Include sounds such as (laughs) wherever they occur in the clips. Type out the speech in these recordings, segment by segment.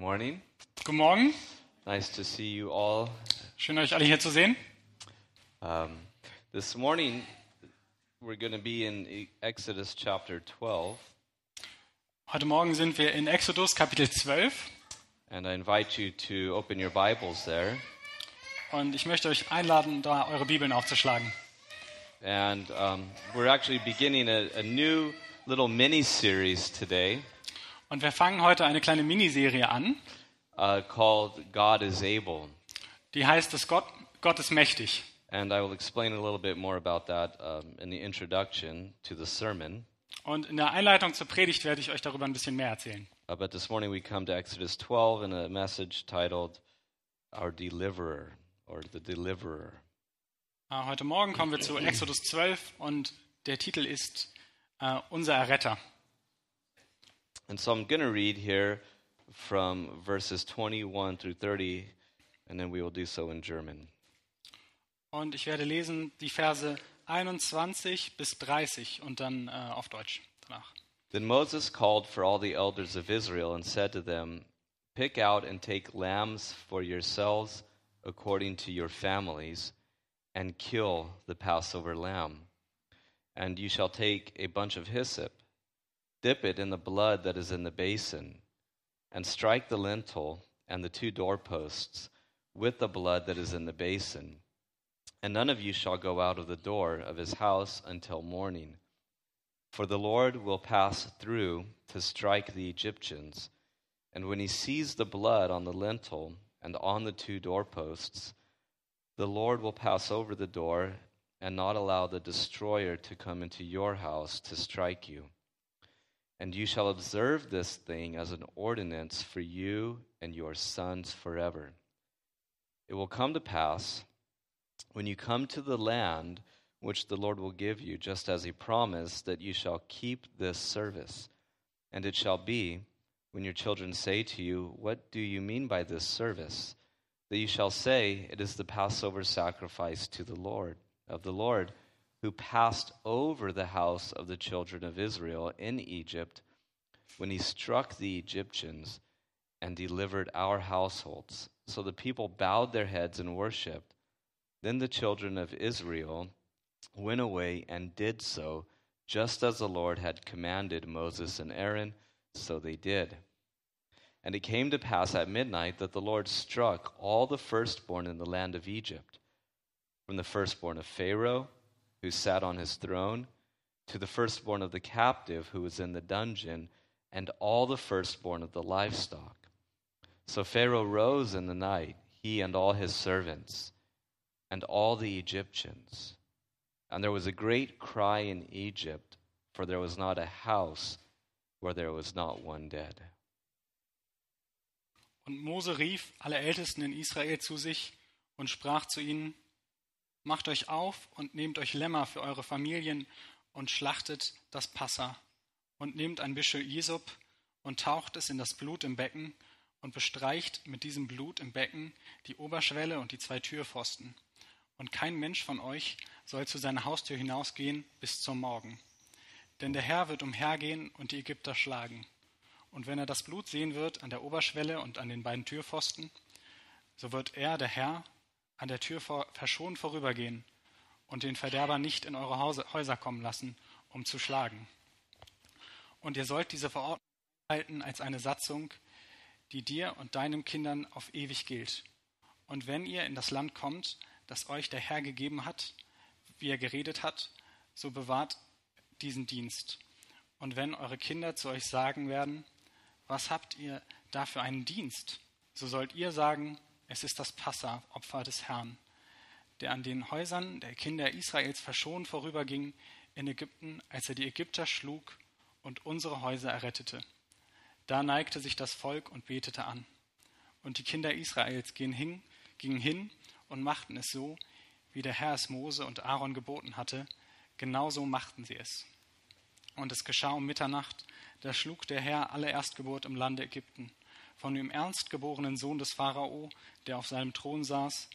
morning. Guten Morgen. Nice to see you all. Schön, euch alle hier zu sehen. Um, this morning, we're going to be in E- Exodus chapter 12, Heute Morgen sind wir in Exodus Kapitel 12 and I invite you to open your Bibles there. und ich möchte euch einladen, da eure Bibeln aufzuschlagen. And um, we're actually beginning a, a new little mini series today Und wir fangen heute eine kleine Miniserie an, uh, called God is Able. die heißt, dass Gott, Gott ist mächtig. And I will explain a little bit more about that um, in the introduction to the sermon. Und in der Einleitung zur Predigt werde ich euch darüber ein bisschen mehr erzählen. Uh, but this morning we come to Exodus 12 in a message titled Our Deliverer or the Deliverer. Äh, Heute Morgen kommen wir zu Exodus 12 und der Titel ist äh, Unser Erretter. And so I'm going to read here from verses 21 through 30, and then we will do so in German. Und ich werde lesen die Verse 21 bis 30 und dann äh, auf Deutsch danach. Then Moses called for all the elders of Israel and said to them, Pick out and take lambs for yourselves according to your families, and kill the Passover lamb. And you shall take a bunch of hyssop, dip it in the blood that is in the basin, and strike the lintel and the two doorposts with the blood that is in the basin. And none of you shall go out of the door of his house until morning. For the Lord will pass through to strike the Egyptians. And when he sees the blood on the lintel and on the two doorposts, the Lord will pass over the door and not allow the destroyer to come into your house to strike you. And you shall observe this thing as an ordinance for you and your sons forever. It will come to pass when you come to the land which the Lord will give you, just as he promised, that you shall keep this service. And it shall be, when your children say to you, What do you mean by this service? that you shall say, It is the Passover sacrifice to the Lord, of the Lord, who passed over the house of the children of Israel in Egypt, when he struck the Egyptians and delivered our households. So the people bowed their heads and worshipped. Then the children of Israel went away and did so, just as the Lord had commanded Moses and Aaron, so they did. And it came to pass at midnight that the Lord struck all the firstborn in the land of Egypt, from the firstborn of Pharaoh, who sat on his throne, to the firstborn of the captive who was in the dungeon, and all the firstborn of the livestock. So Pharaoh rose in the night, he and all his servants, and all the Egyptians. And there was a great cry in Egypt, for there was not a house where there was not one dead. Und Mose rief alle Ältesten in Israel zu sich und sprach zu ihnen, Macht euch auf und nehmt euch Lämmer für eure Familien und schlachtet das Passa und nehmt ein Büschel Isop und taucht es in das Blut im Becken und bestreicht mit diesem Blut im Becken die Oberschwelle und die zwei Türpfosten. Und kein Mensch von euch soll zu seiner Haustür hinausgehen bis zum Morgen. Denn der Herr wird umhergehen und die Ägypter schlagen. Und wenn er das Blut sehen wird an der Oberschwelle und an den beiden Türpfosten, so wird er, der Herr, an der Tür vor, verschont vorübergehen und den Verderber nicht in eure Häuser kommen lassen, um zu schlagen. Und ihr sollt diese Verordnung halten als eine Satzung, die dir und deinen Kindern auf ewig gilt. Und wenn ihr in das Land kommt, das euch der Herr gegeben hat, wie er geredet hat, so bewahrt diesen Dienst. Und wenn eure Kinder zu euch sagen werden, was habt ihr da für einen Dienst? So sollt ihr sagen, es ist das Passa-Opfer des Herrn, der an den Häusern der Kinder Israels verschont vorüberging in Ägypten, als er die Ägypter schlug und unsere Häuser errettete. Da neigte sich das Volk und betete an. Und die Kinder Israels gingen hin, gingen hin und machten es so, wie der Herr es Mose und Aaron geboten hatte, genauso machten sie es. Und es geschah um Mitternacht, da schlug der Herr alle Erstgeburt im Lande Ägypten, von dem erstgeborenen Sohn des Pharao, der auf seinem Thron saß,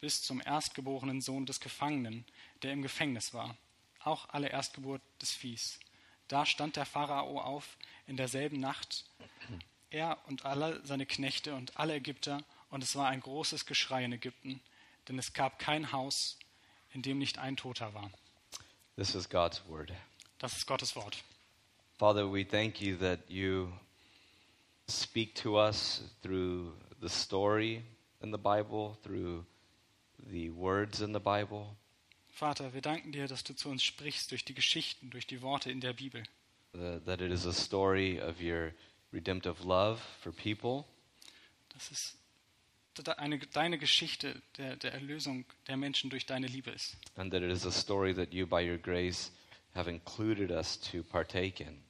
bis zum erstgeborenen Sohn des Gefangenen, der im Gefängnis war, auch alle Erstgeburt des Viehs. Da stand der Pharao auf in derselben Nacht er und alle seine Knechte und alle Ägypter, und es war ein großes Geschrei in Ägypten, denn es gab kein Haus, in dem nicht ein Toter war. This is God's word. Das ist Gottes Wort. Father, we thank you that you speak to us through the story in the Bible, through the words in the Bible. Vater, wir danken dir, dass du zu uns sprichst durch die Geschichten, durch die Worte in der Bibel. the- that it is a story of your redemptive love for people, Das ist eine, deine Geschichte der, der Erlösung der Menschen durch deine Liebe ist. and that it is a story that you, by your grace, have included us to partake in.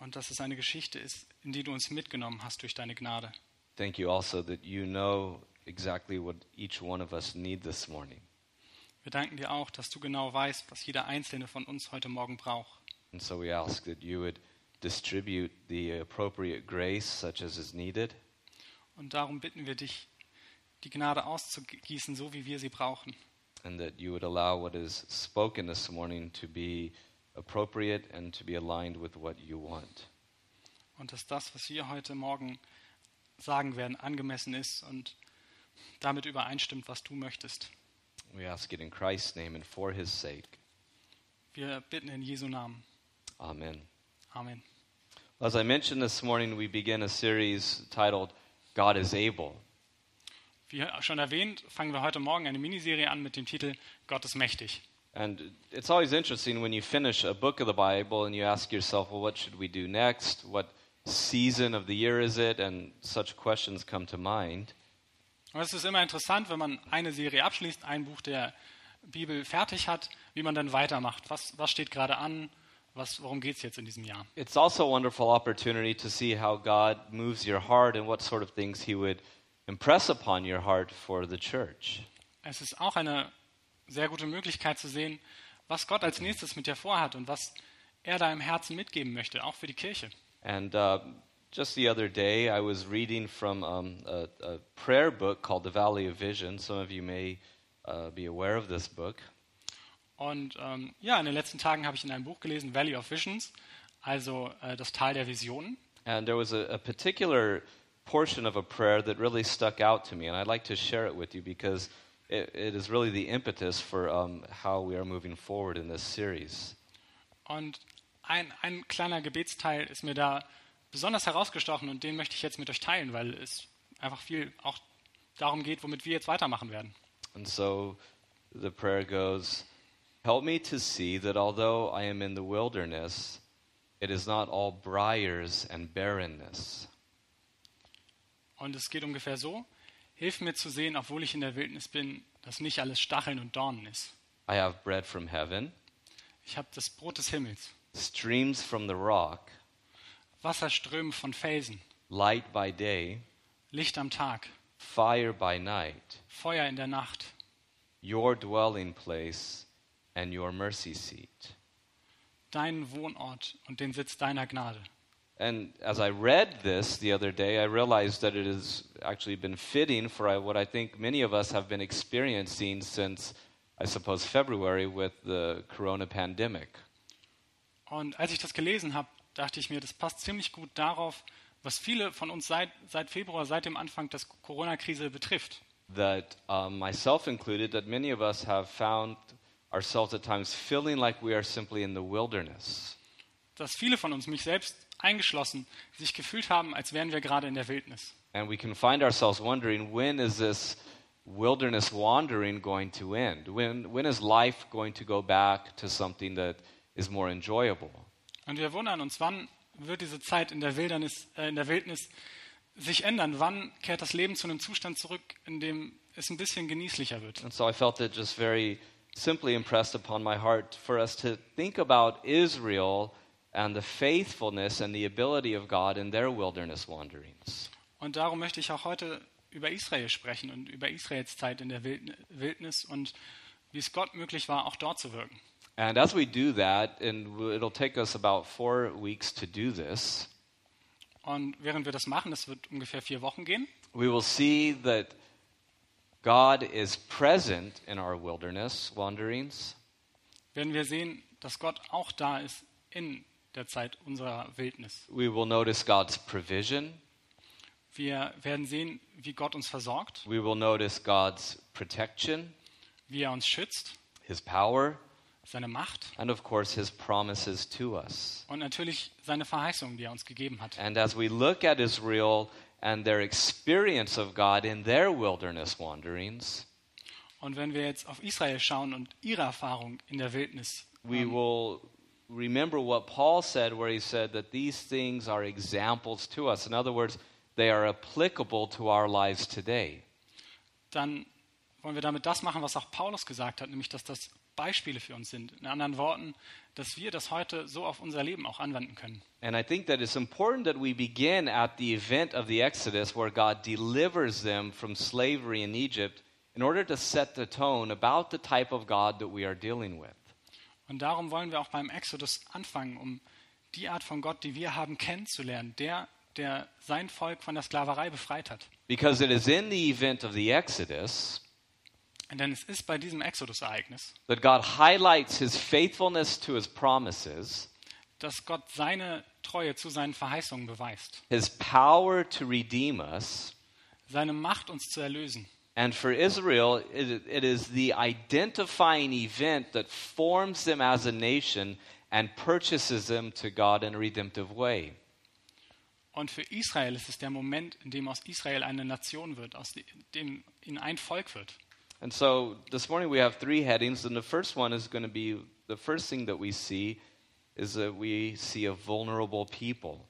Und dass es eine Geschichte ist, in die du uns mitgenommen hast durch deine Gnade. Thank you also that you know exactly what each one of us need this morning. Wir danken dir auch, dass du genau weißt, was jeder einzelne von uns heute Morgen braucht. And so we ask that you would distribute the appropriate grace such as is needed, Und darum bitten wir dich, die Gnade auszugießen, so wie wir sie brauchen. and that you would allow what is spoken this morning to be appropriate and to be aligned with what you want. Und dass das, was wir heute Morgen sagen werden, angemessen ist und damit übereinstimmt, was du möchtest. We ask it in Christ's name and for his sake. Wir bitten in Jesu Namen. Amen. Amen. As I mentioned this morning, we begin a series titled God is Able. Wie schon erwähnt, fangen wir heute Morgen eine Miniserie an mit dem Titel Gott ist mächtig. And it's always interesting when you finish a book of the Bible and you ask yourself, well, what should we do next? What season of the year is it? And such questions come to mind. Und es ist immer interessant, wenn man eine Serie abschließt, ein Buch der Bibel fertig hat, wie man dann weitermacht. Was, was steht gerade an? Was, worum geht es jetzt in diesem Jahr? It's also a wonderful opportunity to see how God moves your heart and what sort of things He would impress upon your heart for the church. Es ist auch eine sehr gute Möglichkeit zu sehen, was Gott als nächstes mit dir vorhat und was er da im Herzen mitgeben möchte, auch für die Kirche. And uh, just the other day, I was reading from um, a, a prayer book called The Valley of Vision. Some of you may uh, be aware of this book. Und ähm, ja, in den letzten Tagen habe ich in einem Buch gelesen, Valley of Visions, also äh, das Tal der Visionen. And there was a, a particular portion of a prayer that really stuck out to me, and I'd like to share it with you because it, it is really the impetus for um, how we are moving forward in this series. Und ein, ein kleiner Gebetsteil ist mir da besonders herausgestochen und den möchte ich jetzt mit euch teilen, weil es einfach viel auch darum geht, womit wir jetzt weitermachen werden. And so the prayer goes Help me to see that although I am in the wilderness, it is not all briars and barrenness. Und es geht ungefähr so, hilf mir zu sehen, obwohl ich in der Wildnis bin, dass nicht alles Stacheln und Dornen ist. I have bread from heaven, Ich habe das Brot des Himmels, streams from the rock, Wasserströme von Felsen, light by day, Licht am Tag, fire by night, Feuer in der Nacht, your dwelling place and your mercy seat. deinen Wohnort und den Sitz deiner Gnade. And as I read this the other day, I realized that it has actually been fitting for what I think many of us have been experiencing since, I suppose, February with the corona pandemic. Und als ich das gelesen habe, dachte ich mir, das passt ziemlich gut darauf, was viele von uns seit, seit Februar, seit dem Anfang der Corona-Krise betrifft. That, um, myself included, that many of us have found ourselves at times feeling like we are simply in the wilderness. Dass viele von uns, mich selbst eingeschlossen, sich gefühlt haben, als wären wir gerade in der Wildnis. And we can find ourselves wondering when is this wilderness wandering going to end? When, when is life going to go back to something that is more enjoyable? Und wir wundern uns, wann wird diese Zeit in der, Wildernis, äh, in der Wildnis sich ändern? Wann kehrt das Leben zu einem Zustand zurück, in dem es ein bisschen genießlicher wird? And so I felt it just very simply impressed upon my heart for us to think about Israel and the faithfulness and the ability of God in their wilderness wanderings. Und darum möchte ich auch heute über Israel sprechen und über Israels Zeit in der Wild- Wildnis und wie es Gott möglich war, auch dort zu wirken. And as we do that, and it'll take us about four weeks to do this, Und während wir das machen, das wird ungefähr vier Wochen gehen, we will see that God is present in our wilderness wanderings, werden wir sehen, dass Gott auch da ist in der Zeit unserer Wildnis. We will notice God's provision. Wir werden sehen, wie Gott uns versorgt, We will notice God's protection, wie er uns schützt, His power, seine Macht and of course, His promises to us. und natürlich seine Verheißungen, die er uns gegeben hat. And as we look at Israel and their experience of God in their wilderness wanderings, Und wenn wir jetzt auf Israel schauen und ihre Erfahrung in der Wildnis, we will remember what Paul said, where he said that these things are examples to us. In other words, they are applicable to our lives today. dann wollen wir damit das machen, was auch Paulus gesagt hat, nämlich dass das Beispiele für uns sind. In anderen Worten, dass wir das heute so auf unser Leben auch anwenden können. And I think that it's important that we begin at the event of the Exodus where God delivers them from slavery in Egypt in order to set the tone about the type of God that we are dealing with. Und darum wollen wir auch beim Exodus anfangen, um die Art von Gott, die wir haben, kennenzulernen. Der, der sein Volk von der Sklaverei befreit hat. Because it is in the event of the Exodus Denn es ist bei diesem Exodus-Ereignis, that God highlights his faithfulness to his promises, dass Gott seine Treue zu seinen Verheißungen beweist. his power to redeem us, Seine Macht, uns zu erlösen. and for Israel, it, it is the identifying event that forms them as a nation and purchases them to God in a redemptive way. Und für Israel ist es der Moment, in dem aus Israel eine Nation wird, aus dem in ein Volk wird. And so this morning we have three headings, and the first one is going to be the first thing that we see is that we see a vulnerable people.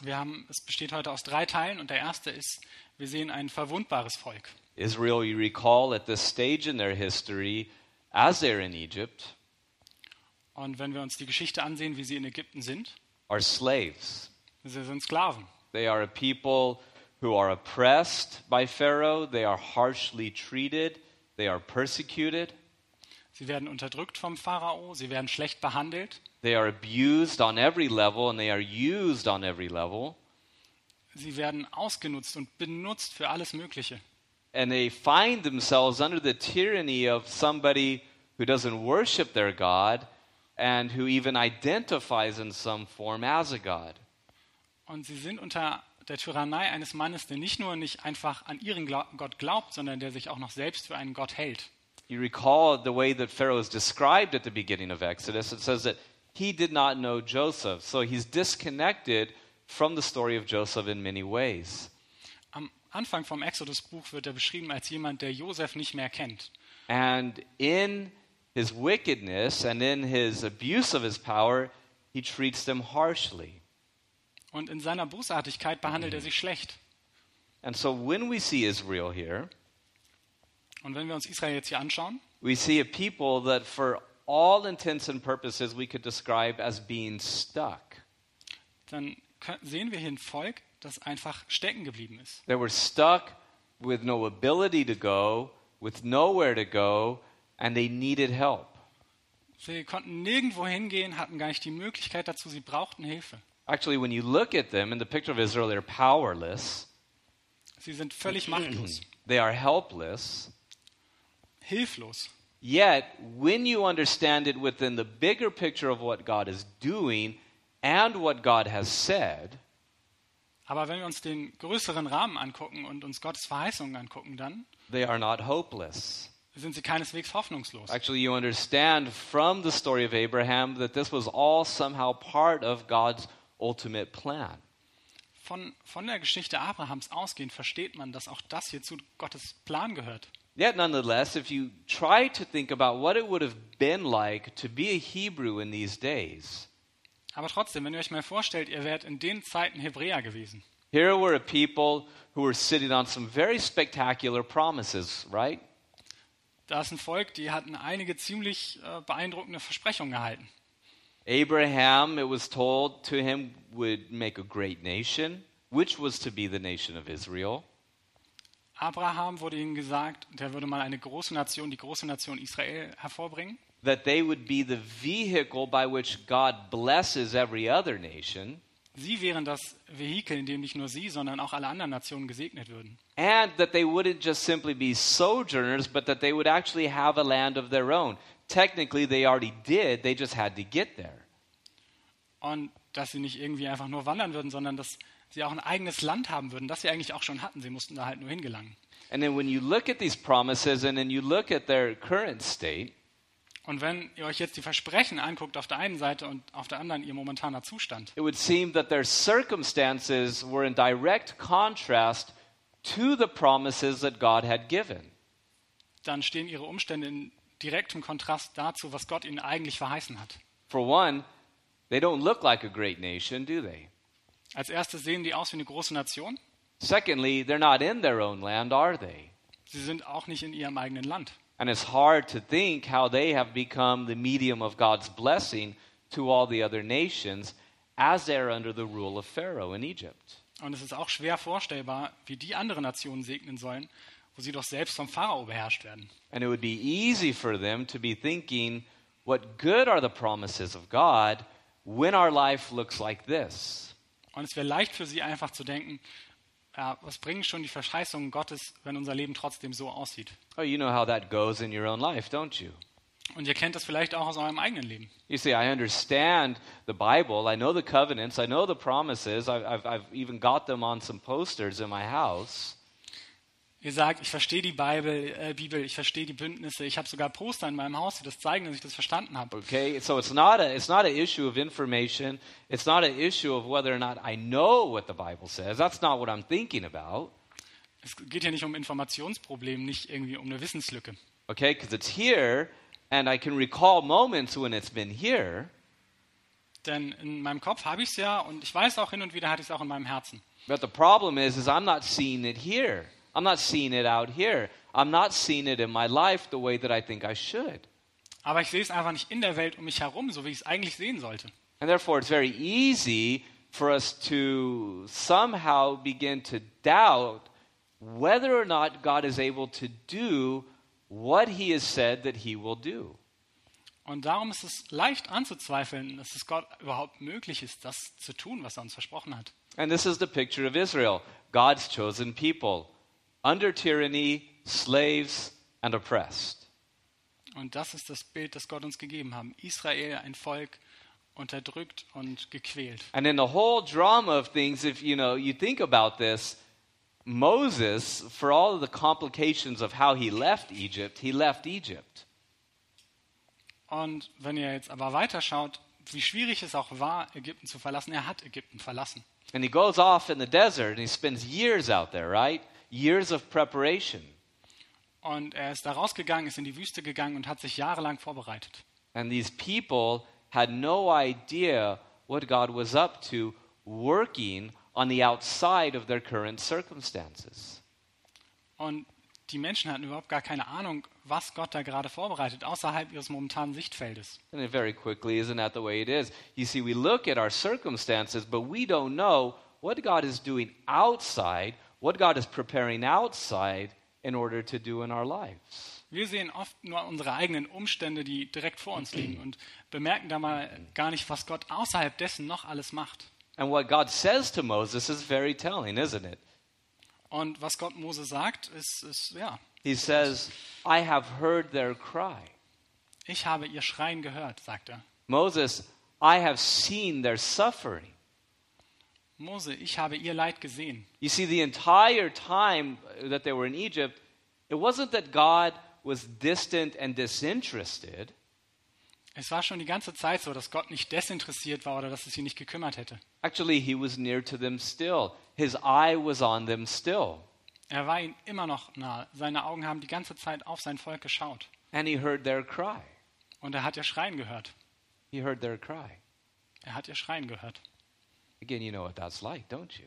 Wir haben, es besteht heute aus drei Teilen und der erste ist, wir sehen ein verwundbares Volk. Israel, you recall, at this stage in their history, as they're in Egypt, Und wenn wir uns die Geschichte ansehen, wie sie in Ägypten sind, are slaves. sie sind Sklaven. They are a people who are oppressed by Pharaoh, they are harshly treated, they are persecuted, Sie werden unterdrückt vom Pharao, sie werden schlecht behandelt, they are abused on every level, and they are used on every level. sie werden ausgenutzt und benutzt für alles Mögliche. and they find themselves under the tyranny of somebody who doesn't worship their God and who even identifies in some form as a God. Und sie sind unter der Tyrannei eines Mannes, der nicht nur nicht einfach an ihren Gott glaubt, sondern der sich auch noch selbst für einen Gott hält. You recall the way that Pharaoh is described at the beginning of Exodus. It says that he did not know Joseph, so he's disconnected from the story of Joseph in many ways. Am Anfang vom Exodus-Buch wird er beschrieben als jemand, der Josef nicht mehr kennt. And in his wickedness and in his abuse of his power, he treats them harshly. Und in seiner Bosartigkeit behandelt er sich schlecht. And so when we see Israel here, Und wenn wir uns Israel jetzt hier anschauen, we see a people that, for all intents and purposes, we could describe as being stuck. dann sehen wir hier ein Volk, das einfach stecken geblieben ist. They were stuck with no ability to go, with nowhere to go, and they needed help. Sie konnten nirgendwo hingehen, hatten gar nicht die Möglichkeit dazu, sie brauchten Hilfe. Actually, when you look at them in the picture of Israel, they're powerless, Sie sind völlig machtlos, (clears throat) they are helpless. hilflos. Yet, when you understand it within the bigger picture of what God is doing and what God has said, Aber wenn wir uns den größeren Rahmen angucken und uns Gottes Verheißungen angucken, dann they are not hopeless. sind sie keineswegs hoffnungslos. Actually, you understand from the story of Abraham that this was all somehow part of God's ultimate plan. Von, von der Geschichte Abrahams ausgehend versteht man, dass auch das hier zu Gottes Plan gehört. Yet, nonetheless, if you try to think about what it would have been like to be a Hebrew in these days, Aber trotzdem, wenn ihr euch mal vorstellt, ihr wärt in den Zeiten Hebräer gewesen. here were a people who were sitting on some very spectacular promises, right? Da ist ein Volk, die hatten einige ziemlich äh, beeindruckende Versprechungen gehalten. Abraham, it was told to him, would make a great nation, which was to be the nation of Israel. Abraham wurde ihnen gesagt, der würde mal eine große Nation, die große Nation Israel hervorbringen. That they would be the vehicle by which God blesses every other nation. Sie wären das Vehikel, in dem nicht nur sie, sondern auch alle anderen Nationen gesegnet würden. And that they wouldn't just simply be sojourners, but that they would actually have a land of their own. Technically, they already did, they just had to get there. und dass sie nicht irgendwie einfach nur wandern würden, sondern dass sie auch ein eigenes Land haben würden, das sie eigentlich auch schon hatten. Sie mussten da halt nur hingelangen. And then when you look at these promises and then you look at their current state, Und wenn ihr euch jetzt die Versprechen anguckt auf der einen Seite und auf der anderen ihr momentaner Zustand, it would seem that their circumstances were in direct contrast to the promises that God had given. dann stehen ihre Umstände in direktem Kontrast dazu, was Gott ihnen eigentlich verheißen hat. For one, they don't look like a great nation, do they? Als erstes sehen die aus wie eine große Nation. Secondly, they're not in their own land, are they? Sie sind auch nicht in ihrem eigenen Land. And it's hard to think how they have become the medium of God's blessing to all the other nations as they're under the rule of Pharaoh in Egypt. Und es ist auch schwer vorstellbar, wie die andere Nationen segnen sollen, wo sie doch selbst vom Pharao beherrscht werden. And it would be easy for them to be thinking, what good are the promises of God when our life looks like this? Und es wäre leicht für sie einfach zu denken, ja, was bringen schon die Verheißungen Gottes, wenn unser Leben trotzdem so aussieht? Oh, you know how that goes in your own life, don't you? Und ihr kennt das vielleicht auch aus eurem eigenen Leben. You see, I understand the Bible. I know the covenants. I know the promises. I've, I've, I've even got them on some posters in my house. Ihr sagt, ich verstehe die Bibel, äh, Bibel, ich verstehe die Bündnisse, ich habe sogar Poster in meinem Haus, die das zeigen, dass ich das verstanden habe. Okay, so it's not a it's not an issue of information. It's not an issue of whether or not I know what the Bible says. That's not what I'm thinking about. Es geht hier nicht um Informationsproblem, nicht irgendwie um eine Wissenslücke. Okay, because it's here, and I can recall moments when it's been here. Denn in meinem Kopf habe ich es ja und ich weiß auch hin und wieder hatte ich es auch in meinem Herzen. But the problem is, is I'm not seeing it here. I'm not seeing it out here. I'm not seeing it in my life the way that I think I should. Aber ich sehe es einfach nicht in der Welt um mich herum, so wie ich es eigentlich sehen sollte. And therefore, it's very easy for us to somehow begin to doubt whether or not God is able to do what he has said that he will do. Und darum ist es leicht anzuzweifeln, dass es Gott überhaupt möglich ist, das zu tun, was er uns versprochen hat. And this is the picture of Israel, God's chosen people, under tyranny, slaves, and oppressed. Und das ist das Bild, das Gott uns gegeben hat. Israel, ein Volk, unterdrückt und gequält. And in the whole drama of things, if you know, you think about this, Moses, for all of the complications of how he left Egypt, he left Egypt. Und wenn ihr jetzt aber weiterschaut, wie schwierig es auch war, Ägypten zu verlassen, er hat Ägypten verlassen. And he goes off in the desert and he spends years out there, right? Years of preparation. Und er ist da rausgegangen, ist in die Wüste gegangen und hat sich jahrelang vorbereitet. And these people had no idea what God was up to working on the outside of their current circumstances. Und die Menschen hatten überhaupt gar keine Ahnung, was Gott da gerade vorbereitet, außerhalb ihres momentanen Sichtfeldes. And then very quickly, isn't that the way it is? You see, we look at our circumstances, but we don't know what God is doing outside, what God is preparing outside in order to do in our lives. Wir sehen oft nur unsere eigenen Umstände, die direkt vor uns liegen und bemerken da mal gar nicht, was Gott außerhalb dessen noch alles macht. And what God says to Moses is very telling, isn't it? Und was Gott Mose sagt, ist, ist ja, He says, I have heard their cry. ich habe ihr Schreien gehört, sagt er. Moses, I have seen their suffering. Mose, ich habe ihr Leid gesehen. You see, the entire time that they were in Egypt, it wasn't that God was distant and disinterested. Es war schon die ganze Zeit so, dass Gott nicht desinteressiert war oder dass es ihn nicht gekümmert hätte. Actually, he was near to them still. His eye was on them still. Er war ihnen immer noch nahe. Seine Augen haben die ganze Zeit auf sein Volk geschaut. And he heard their cry. Und er hat ihr Schreien gehört. He heard their cry. Er hat ihr Schreien gehört. Again, you know what that's like, don't you?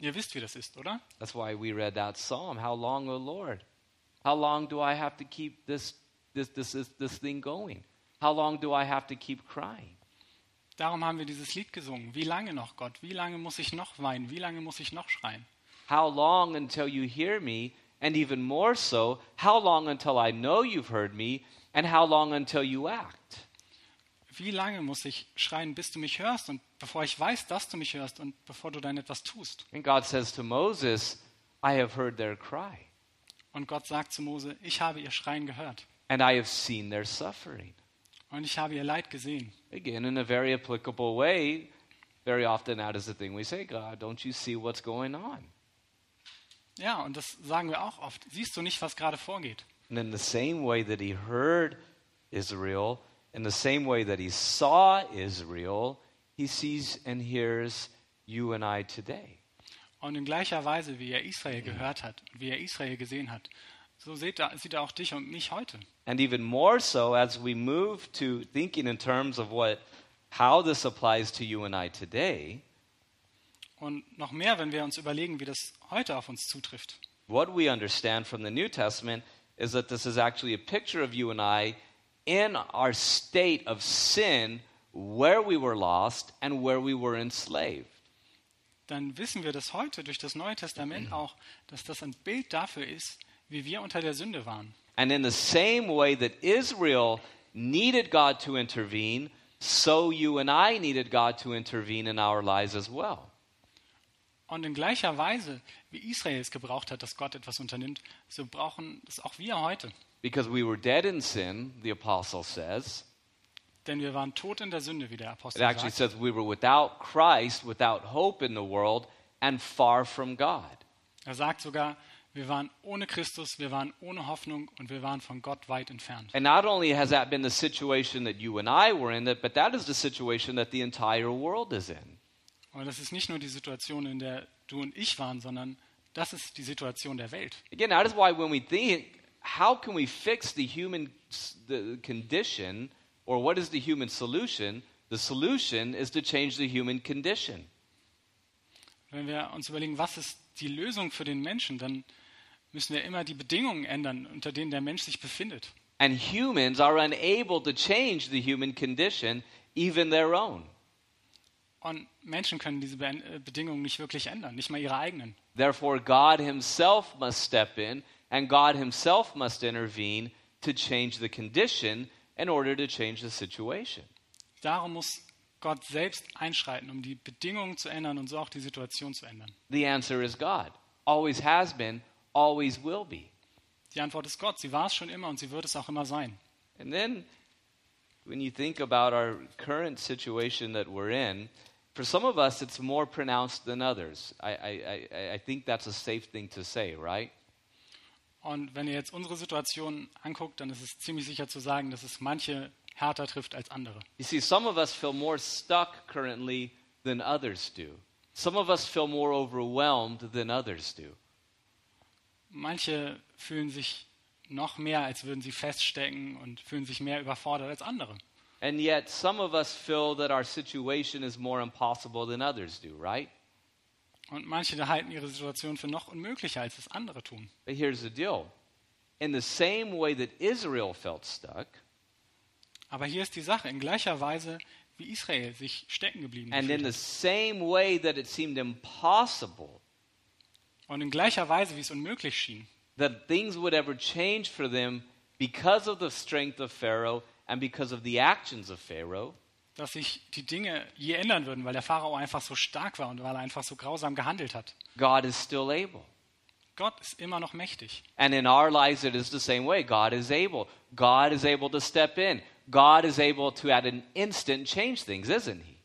Ihr wisst, wie das ist, oder? That's why we read that psalm. How long, O Lord? How long do I have to keep this, this, this, this, this thing going? How long do I have to keep crying? Darum haben wir dieses Lied gesungen. Wie lange noch, Gott? Wie lange muss ich noch weinen? Wie lange muss ich noch schreien? How long until you hear me? And even more so, how long until I know you've heard me? And how long until you act? Wie lange muss ich schreien, bis du mich hörst und bevor ich weiß, dass du mich hörst und bevor du dann etwas tust? And God says to Moses, I have heard their cry, Und Gott sagt zu Mose, ich habe ihr Schreien gehört and I have seen their suffering. Und ich habe ihr Leid gesehen. Again, in a very applicable way, very often that is the thing we say, God, don't you see what's going on? Ja, und das sagen wir auch oft. Siehst du nicht, was gerade vorgeht? And in the same way that he heard Israel, in the same way that he saw Israel, he sees and hears you and I today. Und in gleicher Weise, wie er Israel gehört hat, wie er Israel gesehen hat, so sieht er, sieht er auch dich und mich heute. And even more so as we move to thinking in terms of what how this applies to you and I today, Und noch mehr, wenn wir uns überlegen, wie das heute auf uns zutrifft. what we understand from the New Testament is that this is actually a picture of you and I in our state of sin, where we were lost and where we were enslaved. Dann wissen wir das heute durch das Neue Testament auch, dass das ein Bild dafür ist, wie wir unter der Sünde waren. And in the same way that Israel needed God to intervene, so you and I needed God to intervene in our lives as well. Und in gleicher Weise, Israel es gebraucht hat, dass Gott etwas unternimmt, so brauchen es auch wir heute. Because we were dead in sin, the apostle says. Denn wir waren tot in der Sünde, wie der It Apostel actually sagt. says we were without Christ, without hope in the world, and far from God. Er sagt sogar, wir waren ohne Christus, wir waren ohne Hoffnung und wir waren von Gott weit entfernt. And not only has that been the situation that you and I were in, but that is the situation that the entire world is in. Und das ist nicht nur die Situation, in der du und ich waren, sondern das ist die Situation der Welt. Again, that is why when we think, how can we fix the human the condition, or what is the human solution? The solution is to change the human condition. Wenn wir uns überlegen, was ist die Lösung für den Menschen, dann müssen wir immer die Bedingungen ändern, unter denen der Mensch sich befindet. And humans are unable to change the human condition, even their own. Und Menschen können diese Be äh, Bedingungen nicht wirklich ändern, nicht mal ihre eigenen. Therefore, God Himself must step in, and God Himself must intervene to change the condition in order to change the situation. Darum muss Gott selbst einschreiten, um die Bedingungen zu ändern und so auch die Situation zu ändern. The answer is God. Always has been, always will be. Die Antwort ist Gott. Sie war es schon immer und sie wird es auch immer sein. And then, when you think about our current situation that we're in, for some of us, it's more pronounced than others. I, I, I, I think that's a safe thing to say, right? Und wenn ihr jetzt unsere Situation anguckt, dann ist es ziemlich sicher zu sagen, dass es manche härter trifft als andere. You see, some of us feel more stuck currently than others do. Some of us feel more overwhelmed than others do. Manche fühlen sich noch mehr, als würden sie feststecken und fühlen sich mehr überfordert als andere. And yet, some of us feel that our situation is more impossible than others do, right? Und manche halten ihre Situation für noch unmöglicher, als es andere tun. But here's the deal in the same way that Israel felt stuck, Aber hier ist die Sache, in gleicher Weise, wie Israel sich stecken geblieben and in the same way that it seemed impossible Und in gleicher Weise, wie es unmöglich schien, that things would ever change for them because of the strength of Pharaoh and because of the actions of Pharaoh, dass sich die Dinge je ändern würden, weil der Pharao einfach so stark war und weil er einfach so grausam gehandelt hat. God is still able. Gott ist immer noch mächtig. And in our lives, it is the same way. God is able. God is able to step in. God is able to, at an instant, change things, isn't He?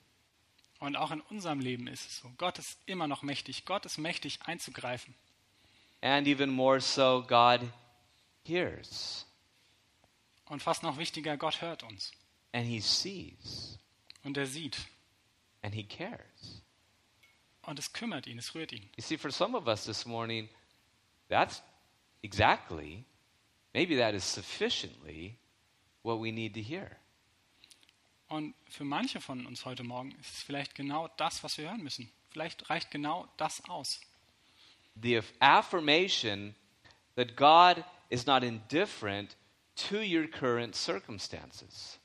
Und auch in unserem Leben ist es so. Gott ist immer noch mächtig. Gott ist mächtig einzugreifen. And even more so, God hears Und fast noch wichtiger, Gott hört uns. and He sees Und er sieht. and He cares. Und es kümmert ihn, es rührt ihn. You see, for some of us this morning, that's exactly, maybe that is sufficiently what we need to hear. Und für manche von uns heute Morgen ist es vielleicht genau das, was wir hören müssen. Vielleicht reicht genau das aus. The aff- affirmation that God is not indifferent to your current circumstances.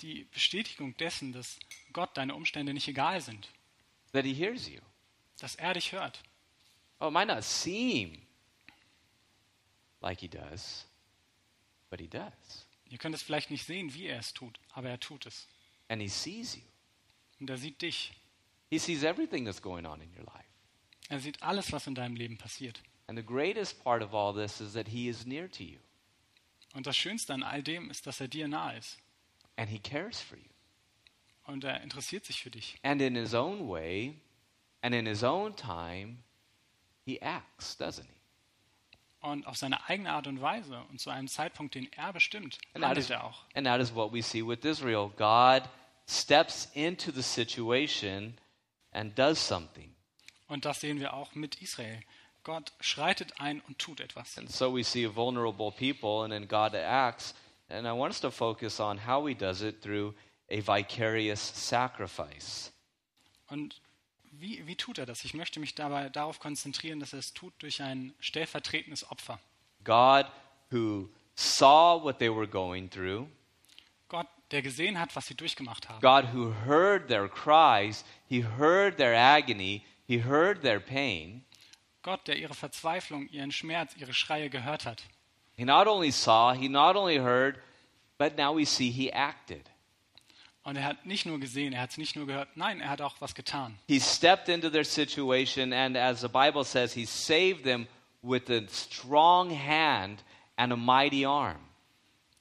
Die Bestätigung dessen, dass Gott deine Umstände nicht egal sind. that he hears you. Dass er dich hört. Oh, it might not seem like he does, but he does. Ihr könnt es vielleicht nicht sehen, wie er es tut, aber er tut es. And he sees you. Und er sieht dich. He sees everything that's going on in your life. Er sieht alles, was in deinem Leben passiert. And the greatest part of all this is that he is near to you. Und das Schönste an all dem ist, dass er dir nahe ist. and he cares for you. Und er interessiert sich für dich. And in his own way and in his own time, he acts, doesn't he? Und auf seine eigene Art und Weise und zu einem Zeitpunkt, den er bestimmt, And handelt is, er auch. and that is what we see with Israel. God steps into the situation and does something. Und das sehen wir auch mit Israel. Gott schreitet ein und tut etwas. And so we see vulnerable people, and then God acts. And I want us to focus on how he does it through a vicarious sacrifice. Und wie, wie tut er das? Ich möchte mich dabei darauf konzentrieren, dass er es tut durch ein stellvertretendes Opfer. God, who saw what they were going through, Gott, der gesehen hat, was sie durchgemacht haben. God, who heard their cries, he heard their agony, he heard their pain. Gott, der ihre Verzweiflung, ihren Schmerz, ihre Schreie gehört hat. He not only saw, he not only heard, but now we see he acted. Und er hat nicht nur gesehen, er hat es nicht nur gehört, nein, er hat auch was getan. He stepped into their situation, and as the Bible says, he saved them with a strong hand and a mighty arm.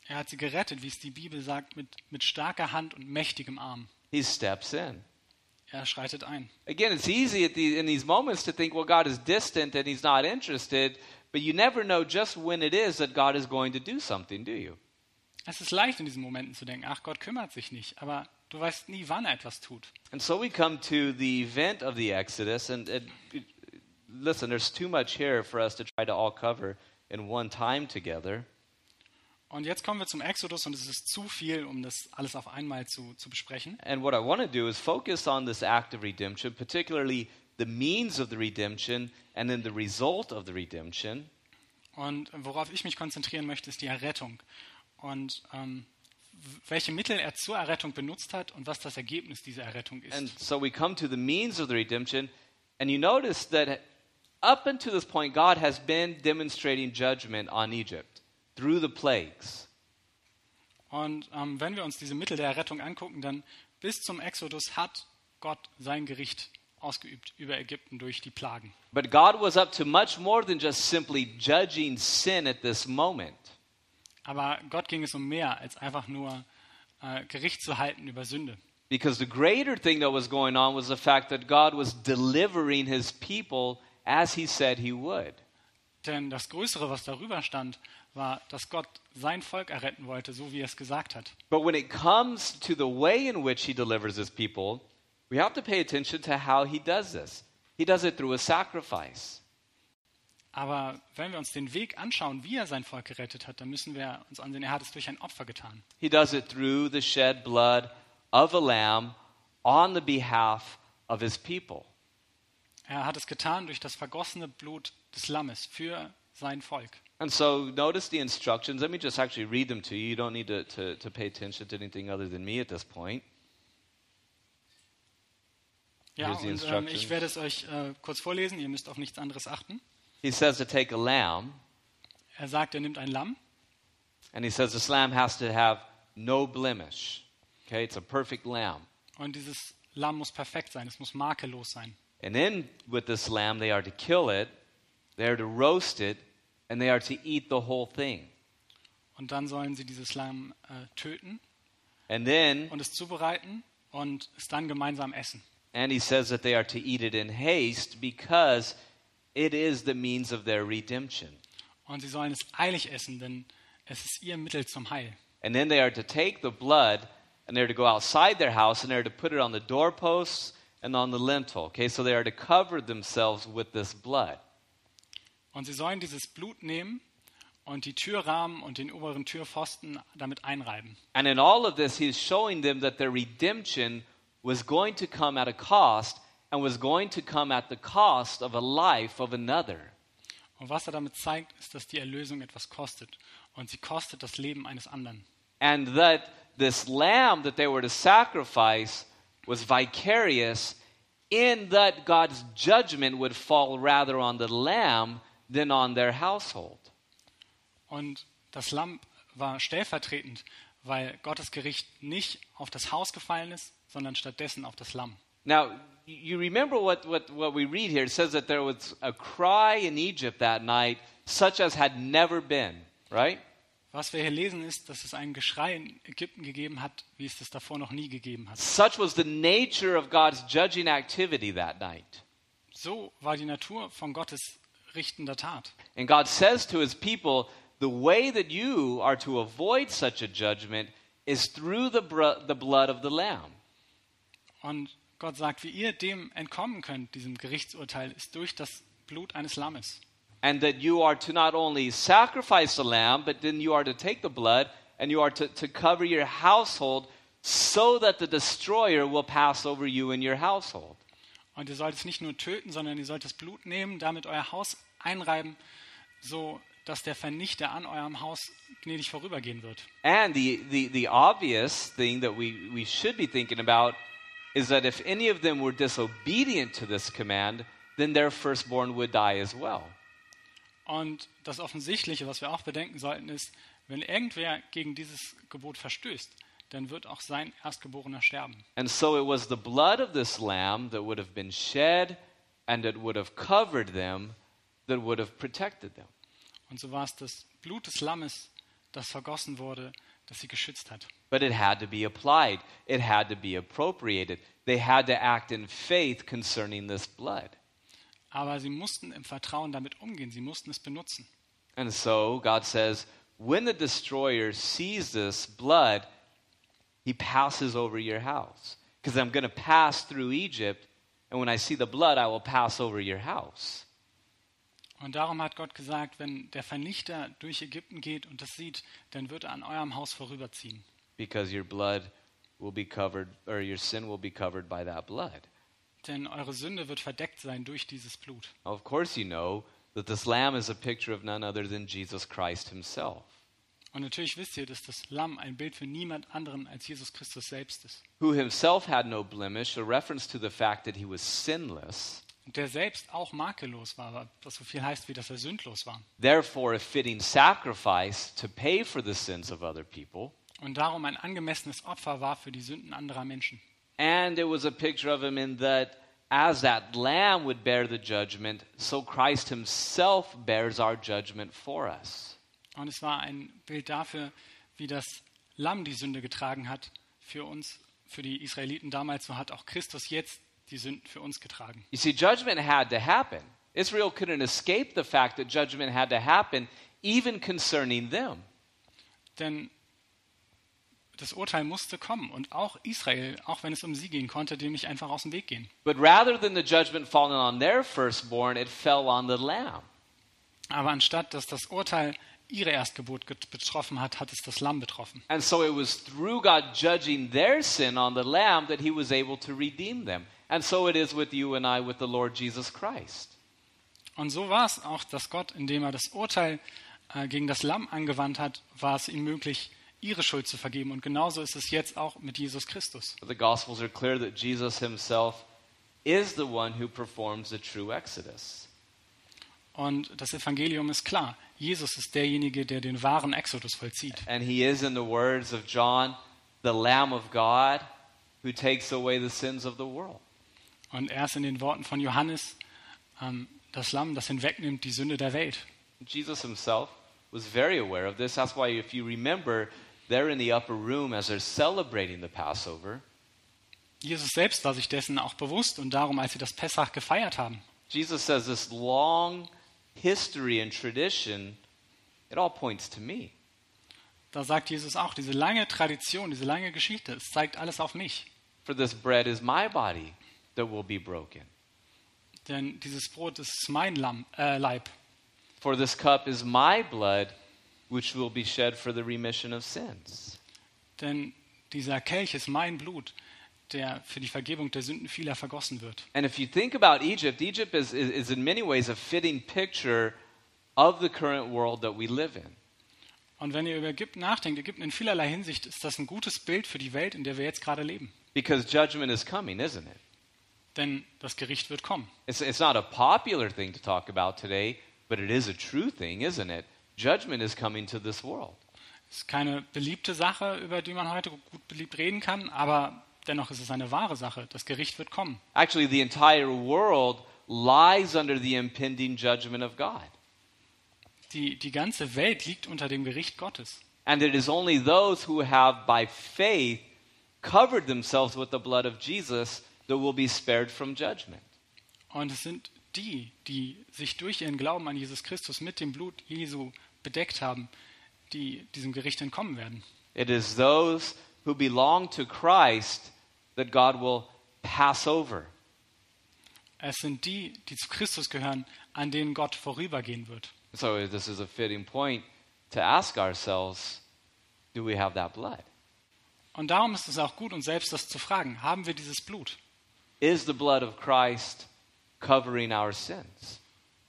Er hat sie gerettet, wie es die Bibel sagt, mit, mit starker Hand und mächtigem Arm. He steps in. Er schreitet ein. Again, it's easy at the, in these moments to think, well, God is distant and he's not interested, but you never know just when it is that God is going to do something, do you? Es ist leicht in diesen Momenten zu denken, ach, Gott kümmert sich nicht, aber du weißt nie, wann er etwas tut. And so we come to the event of the Exodus, and, and it- listen, there's too much here for us to try to all cover in one time together. Und jetzt kommen wir zum Exodus und es ist zu viel, um das alles auf einmal zu, zu besprechen. And what I want to do is focus on this act of redemption, particularly the means of the redemption and then the result of the redemption. Und worauf ich mich konzentrieren möchte, ist die Errettung. Und ähm, welche Mittel er zur Errettung benutzt hat und was das Ergebnis dieser Errettung And ist. so we come to the means of the redemption, and you notice that up until this point, God has been demonstrating judgment on Egypt through the plagues. Und ähm, wenn wir uns diese Mittel der Errettung angucken, dann bis zum Exodus hat Gott sein Gericht ausgeübt über Ägypten durch die Plagen. But God was up to much more than just simply judging sin at this moment. Aber Gott ging es um mehr, als einfach nur äh, Gericht zu halten über Sünde. Because the greater thing that was going on was the fact that God was delivering his people as he said he would. Denn das Größere, was darüber stand, war, dass Gott sein Volk erretten wollte, so wie er es gesagt hat. But when it comes to the way in which he delivers his people, we have to pay attention to how he does this. He does it through a sacrifice. Aber wenn wir uns den Weg anschauen, wie er sein Volk gerettet hat, dann müssen wir uns ansehen, er hat es durch ein Opfer getan. He does it through the shed blood of a lamb on the behalf of his people. Er hat es getan durch das vergossene Blut des Lammes für sein Volk. And so notice the instructions. Let me just actually read them to you. You don't need to, to, to pay attention to anything other than me at this point. Ja, Here's und ähm, ich werde es euch äh, kurz vorlesen, ihr müsst auf nichts anderes achten. He says to take a lamb, Er sagt, er nimmt ein Lamm and he says this lamb has to have no blemish. Okay, it's a perfect lamb. und dieses Lamm muss perfekt sein, es muss makellos sein. And then with this lamb, they are to kill it, they are to roast it, and they are to eat the whole thing. Und dann sollen sie dieses Lamm äh, töten And then, und es zubereiten und es dann gemeinsam essen. and he says that they are to eat it in haste because it is the means of their redemption. Und sie sollen es eilig essen, denn es ist ihr Mittel zum Heil. And then they are to take the blood and they're to go outside their house and they're to put it on the doorposts and on the lintel. Okay, so they are to cover themselves with this blood. Und sie sollen dieses Blut nehmen und die Türrahmen und den oberen Türpfosten damit einreiben. And in all of this, he's showing them that their redemption was going to come at a cost and was going to come at the cost of a life of another. Und was er damit zeigt, ist, dass die Erlösung etwas kostet. Und sie kostet das Leben eines anderen. And that this lamb that they were to sacrifice was vicarious in that God's judgment would fall rather on the lamb than on their household. Und das Lamm war stellvertretend, weil Gottes Gericht nicht auf das Haus gefallen ist, sondern stattdessen auf das Lamm. Now, you remember what, what, what we read here. It says that there was a cry in Egypt that night, such as had never been, right? Was wir hier lesen, ist, dass es ein Geschrei in Ägypten gegeben hat, wie es das davor noch nie gegeben hat. Such was the nature of God's judging activity that night. So war die Natur von Gottes richtender Tat. And God says to his people, the way that you are to avoid such a judgment is through the, the blood of the Lamb. Und Gott sagt, wie ihr dem entkommen könnt, diesem Gerichtsurteil, ist durch das Blut eines Lammes. And that you are to not only sacrifice the lamb, but then you are to take the blood and you are to, to cover your household so that the destroyer will pass over you and your household. Und ihr sollt es nicht nur töten, sondern ihr sollt das Blut nehmen, damit euer Haus einreiben, so dass der Vernichter an eurem Haus gnädig vorübergehen wird. And the, the, the obvious thing that we, we should be thinking about is that if any of them were disobedient to this command, then their firstborn would die as well. Und das Offensichtliche, was wir auch bedenken sollten, ist, wenn irgendwer gegen dieses Gebot verstößt, dann wird auch sein Erstgeborener sterben. And so it was the blood of this lamb that would have been shed and it would have covered them, that would have protected them. Und so war es das Blut des Lammes, das vergossen wurde, das sie geschützt hat. But it had to be applied, it had to be appropriated. They had to act in faith concerning this blood. Aber sie mussten im Vertrauen damit umgehen, sie mussten es benutzen. And so God says, when the destroyer sees this blood, he passes over your house. Because I'm going to pass through Egypt, and when I see the blood, I will pass over your house. Und darum hat Gott gesagt, wenn der Vernichter durch Ägypten geht und das sieht, dann wird er an eurem Haus vorüberziehen. Because your blood will be covered, or your sin will be covered by that blood. Denn eure Sünde wird verdeckt sein durch dieses Blut. Of course, you know that this lamb is a picture of none other than Jesus Christ himself, Und natürlich wisst ihr, dass das Lamm ein Bild für niemand anderen als Jesus Christus selbst ist. who himself had no blemish, a reference to the fact that he was sinless, Und der selbst auch makellos war, was so viel heißt, wie dass er sündlos war. therefore a fitting sacrifice to pay for the sins of other people. Und darum ein angemessenes Opfer war für die Sünden anderer Menschen. And it was a picture of him in that as that lamb would bear the judgment, so Christ himself bears our judgment for us. Und es war ein Bild dafür, wie das Lamm die Sünde getragen hat für uns, für die Israeliten damals, so hat auch Christus jetzt die Sünden für uns getragen. You see, judgment had to happen. Israel couldn't escape the fact that judgment had to happen, even concerning them. Denn das Urteil musste kommen und auch Israel, auch wenn es um sie ging, konnte dem nicht einfach aus dem Weg gehen. But rather than the judgment falling on their firstborn, it fell on the lamb. Aber anstatt dass das Urteil ihre Erstgeburt betroffen hat, hat es das Lamm betroffen. And so it was through God judging their sin on the lamb that he was able to redeem them. And so it is with you and I with the Lord Jesus Christ. Und so war es auch, dass Gott, indem er das Urteil äh, gegen das Lamm angewandt hat, war es ihm möglich, ihre Schuld zu vergeben. Und genauso ist es jetzt auch mit Jesus Christus. The Gospels are clear that Jesus himself is the one who performs the true exodus. Und das Evangelium ist klar. Jesus ist derjenige, der den wahren Exodus vollzieht. And he is, in the words of John, the Lamb of God who takes away the sins of the world. Und er ist in den Worten von Johannes ähm, das Lamm, das hinwegnimmt die Sünde der Welt. Jesus himself was very aware of this. That's why, if you remember, they're in the upper room as they're celebrating the Passover. Jesus selbst war sich dessen auch bewusst und darum, als sie das Pessach gefeiert haben, Jesus says this long history and tradition, it all points to me. da sagt Jesus auch, diese lange Tradition, diese lange Geschichte, es zeigt alles auf mich. For this bread is my body that will be broken. Denn dieses Brot ist mein Lamm, äh, Leib. For this cup is my blood, which will be shed for the remission of sins. Denn dieser Kelch ist mein Blut, der für die Vergebung der Sünden vieler vergossen wird. And if you think about Egypt, Egypt is, is, is in many ways a fitting picture of the current world that we live in. Und wenn ihr über Ägypten nachdenkt, Ägypten in vielerlei Hinsicht ist das ein gutes Bild für die Welt, in der wir jetzt gerade leben. Because judgment is coming, isn't it? Denn das Gericht wird kommen. It's, it's not a popular thing to talk about today, but it is a true thing, isn't it? Judgment is coming to this world. Ist keine beliebte Sache, über die man heute gut beliebt reden kann, aber dennoch ist es eine wahre Sache. Das Gericht wird kommen. Actually, the entire world lies under the impending judgment of God. Die, die ganze Welt liegt unter dem Gericht Gottes. And it is only those who have, by faith, covered themselves with the blood of Jesus that will be spared from judgment. Und es sind die, die sich durch ihren Glauben an Jesus Christus mit dem Blut Jesu bedeckt haben, die diesem Gericht entkommen werden. It is those who belong to Christ that God will pass over. Es sind die, die zu Christus gehören, an denen Gott vorübergehen wird. So, this is a fitting point to ask ourselves do we have that blood? Und darum ist es auch gut, uns selbst das zu fragen. Haben wir dieses Blut? Is the blood of Christ covering our sins?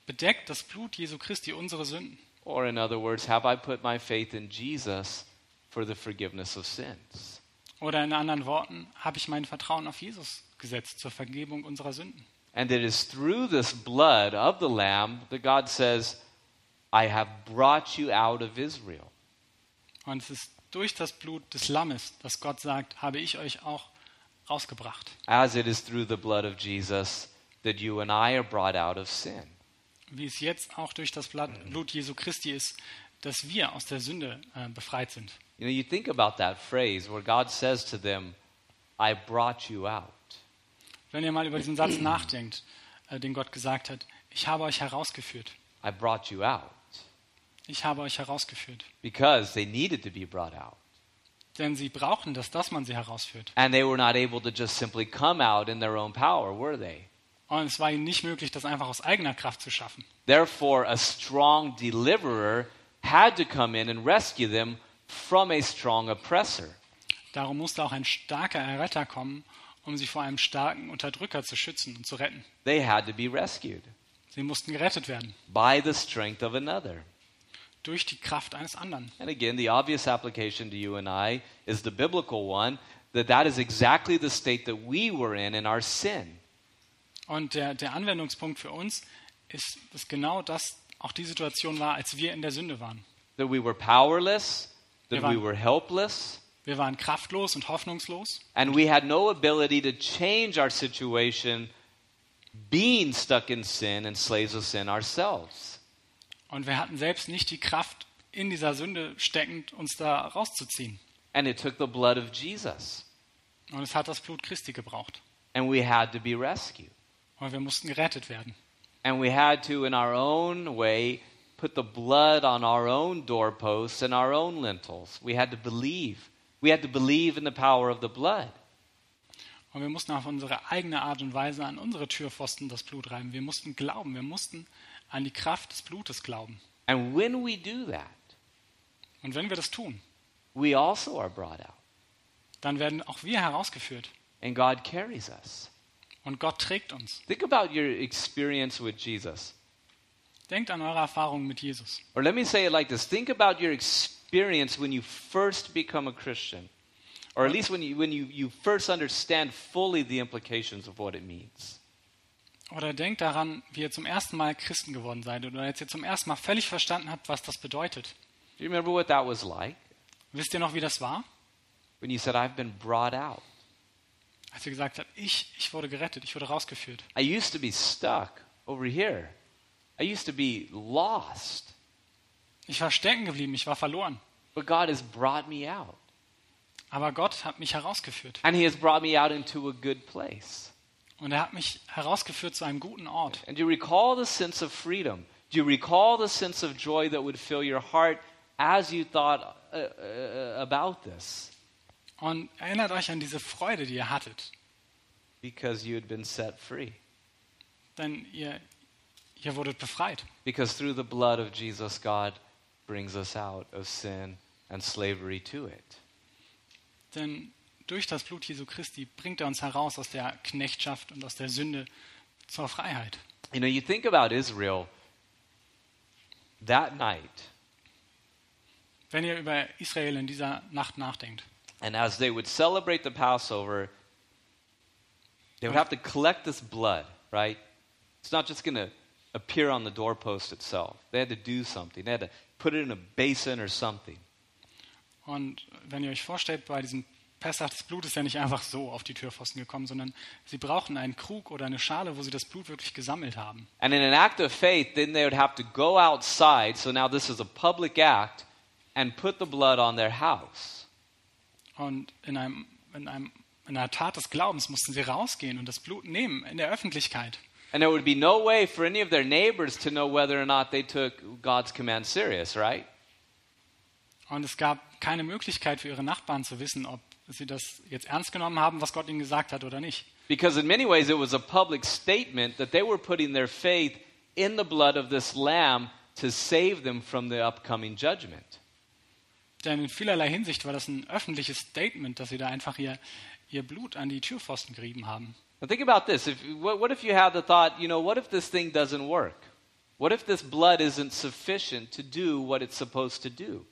Bedeckt das Blut Jesu Christi unsere Sünden? Or, in other words, have I put my faith in Jesus for the forgiveness of sins? Oder in anderen Worten, habe ich mein Vertrauen auf Jesus gesetzt zur Vergebung unserer Sünden? And it is through this blood of the Lamb that God says, I have brought you out of Israel. Und es ist durch das Blut des Lammes, dass Gott sagt, habe ich euch auch rausgebracht. As it is through the blood of Jesus that you and I are brought out of sin. Wie es jetzt auch durch das Blut Blut Jesu Christi ist, dass wir aus der Sünde äh, befreit sind. You know, you think about that phrase where God says to them, I brought you out. Wenn ihr mal über diesen Satz nachdenkt, äh, den Gott gesagt hat, ich habe euch herausgeführt. I brought you out. Ich habe euch herausgeführt. Because they needed to be brought out. Denn sie brauchten das, dass man sie herausführt. And they were not able to just simply come out in their own power, were they? Und es war ihnen nicht möglich, das einfach aus eigener Kraft zu schaffen. Therefore, a strong deliverer had to come in and rescue them from a strong oppressor. Darum musste auch ein starker Erretter kommen, um sie vor einem starken Unterdrücker zu schützen und zu retten. They had to be rescued Sie mussten gerettet werden by the strength of another. durch die Kraft eines anderen. And again, the obvious application to you and I is the biblical one that that is exactly the state that we were in in our sin. Und der, der Anwendungspunkt für uns ist, dass genau das auch die Situation war, als wir in der Sünde waren. That we were powerless, that Wir waren- we were helpless, Wir waren kraftlos und hoffnungslos and we had no ability to change our situation being stuck in sin and slaves of sin ourselves. und wir hatten selbst nicht die Kraft, in dieser Sünde steckend uns da rauszuziehen. And it took the blood of Jesus. Und es hat das Blut Christi gebraucht. And we had to be rescued. Und wir mussten gerettet werden. And we had to, in our own way, put the blood on our own doorposts and our own lintels. We had to believe. We had to believe in the power of the blood. Und wir mussten auf unsere eigene Art und Weise an unsere Türpfosten das Blut reiben. Wir mussten glauben, wir mussten an die Kraft des Blutes glauben. And when we do that, Und wenn wir das tun, we also are brought out. dann werden auch wir herausgeführt. And God carries us. Und Gott trägt uns. Think about your experience with Jesus. Denkt an eure Erfahrungen mit Jesus. Or let me say it like this think about your experience when you first become a Christian. Or at least when you, when you, you first understand fully the implications of what it means. Oder denkt daran, wie ihr zum ersten Mal Christen geworden seid oder als ihr zum ersten Mal völlig verstanden habt, was das bedeutet. Do you remember what that was like? Wisst ihr noch, wie das war? When you said, I've been brought out. Als ihr gesagt habt, ich, ich wurde gerettet, ich wurde rausgeführt. I used to be stuck over here. I used to be lost. Ich war stecken geblieben, ich war verloren. But God has brought me out. Aber Gott hat mich herausgeführt. And He has brought me out into a good place. Und er hat mich herausgeführt zu einem guten Ort. And do you recall the sense of freedom? Do you recall the sense of joy that would fill your heart as you thought uh, uh, about this? Und erinnert euch an diese Freude, die ihr hattet. Because you had been set free. Denn ihr, ihr wurdet befreit. Because through the blood of Jesus, God brings us out of sin and slavery to it. Denn durch das Blut Jesu Christi bringt er uns heraus aus der Knechtschaft und aus der Sünde zur Freiheit. You know, you think about Israel that night, Wenn ihr über Israel in dieser Nacht nachdenkt. And as they would celebrate the Passover, they would have to collect this blood, right? It's not just going to appear on the doorpost itself. They had to do something. They had to put it in a basin or something. Und wenn ihr euch vorstellt, bei diesem Pessach, das Blut ist ja nicht einfach so auf die Türpfosten gekommen, sondern sie brauchten einen Krug oder eine Schale, wo sie das Blut wirklich gesammelt haben. And in an act of faith, then they would have to go outside. So now this is a public act and put the blood on their house. Und in, einem, in, einem, in einer Tat des Glaubens mussten sie rausgehen und das Blut nehmen in der Öffentlichkeit. And there would be no way for any of their neighbors to know whether or not they took God's command serious, right? Und es gab keine Möglichkeit für ihre Nachbarn zu wissen, ob sie das jetzt ernst genommen haben, was Gott ihnen gesagt hat oder nicht. Because in many ways it was a public statement that they were putting their faith in the blood of this lamb to save them from the upcoming judgment. Denn in vielerlei Hinsicht war das ein öffentliches Statement, dass sie da einfach ihr, ihr Blut an die Türpfosten gerieben haben. Now think about this. If, what, what if you had the thought, you know, what if this thing doesn't work? What if this blood isn't sufficient to do what it's supposed to do?